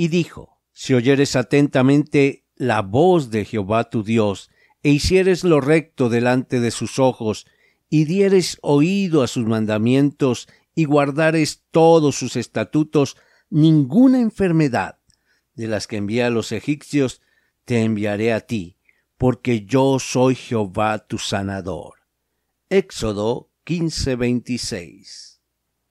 Y dijo, Si oyeres atentamente la voz de Jehová tu Dios, e hicieres lo recto delante de sus ojos, y dieres oído a sus mandamientos, y guardares todos sus estatutos, ninguna enfermedad de las que envía a los egipcios te enviaré a ti, porque yo soy Jehová tu sanador. Éxodo 15:26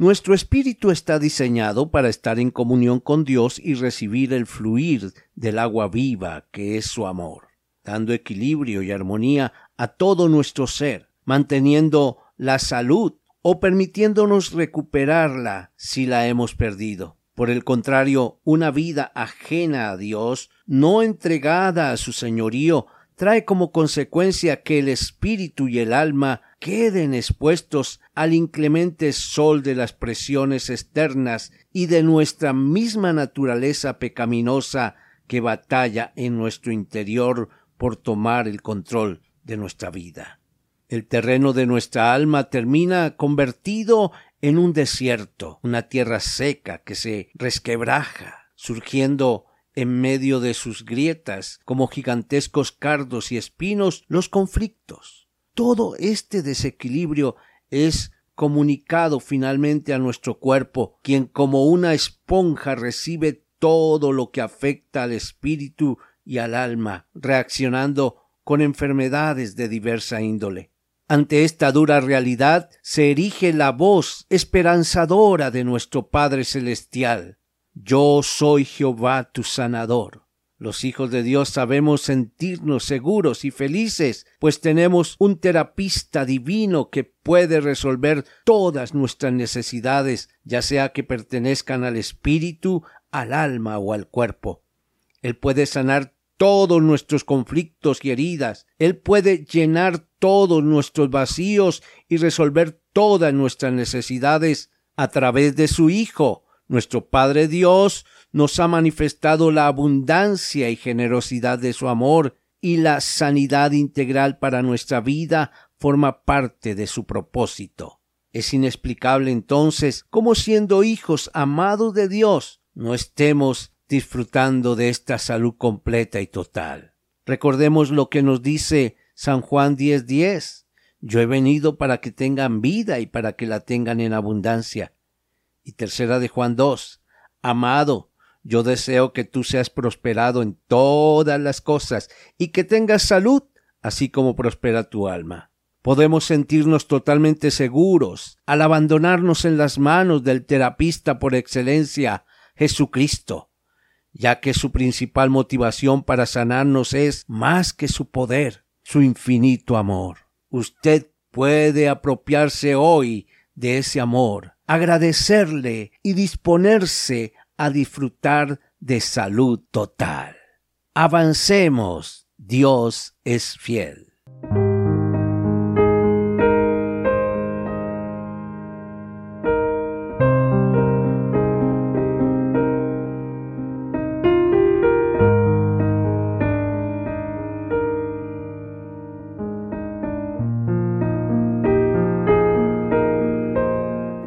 nuestro espíritu está diseñado para estar en comunión con Dios y recibir el fluir del agua viva que es su amor, dando equilibrio y armonía a todo nuestro ser, manteniendo la salud o permitiéndonos recuperarla si la hemos perdido. Por el contrario, una vida ajena a Dios, no entregada a su señorío, trae como consecuencia que el espíritu y el alma queden expuestos al inclemente sol de las presiones externas y de nuestra misma naturaleza pecaminosa que batalla en nuestro interior por tomar el control de nuestra vida. El terreno de nuestra alma termina convertido en un desierto, una tierra seca que se resquebraja, surgiendo en medio de sus grietas, como gigantescos cardos y espinos, los conflictos. Todo este desequilibrio es comunicado finalmente a nuestro cuerpo, quien como una esponja recibe todo lo que afecta al espíritu y al alma, reaccionando con enfermedades de diversa índole. Ante esta dura realidad se erige la voz esperanzadora de nuestro Padre Celestial, yo soy Jehová tu sanador. Los hijos de Dios sabemos sentirnos seguros y felices, pues tenemos un terapista divino que puede resolver todas nuestras necesidades, ya sea que pertenezcan al espíritu, al alma o al cuerpo. Él puede sanar todos nuestros conflictos y heridas. Él puede llenar todos nuestros vacíos y resolver todas nuestras necesidades a través de su Hijo, nuestro Padre Dios nos ha manifestado la abundancia y generosidad de su amor y la sanidad integral para nuestra vida forma parte de su propósito. Es inexplicable entonces cómo siendo hijos amados de Dios no estemos disfrutando de esta salud completa y total. Recordemos lo que nos dice San Juan 10:10. Yo he venido para que tengan vida y para que la tengan en abundancia. Y tercera de Juan 2. Amado, yo deseo que tú seas prosperado en todas las cosas y que tengas salud, así como prospera tu alma. Podemos sentirnos totalmente seguros al abandonarnos en las manos del terapista por excelencia, Jesucristo, ya que su principal motivación para sanarnos es más que su poder, su infinito amor. Usted puede apropiarse hoy de ese amor agradecerle y disponerse a disfrutar de salud total. Avancemos, Dios es fiel.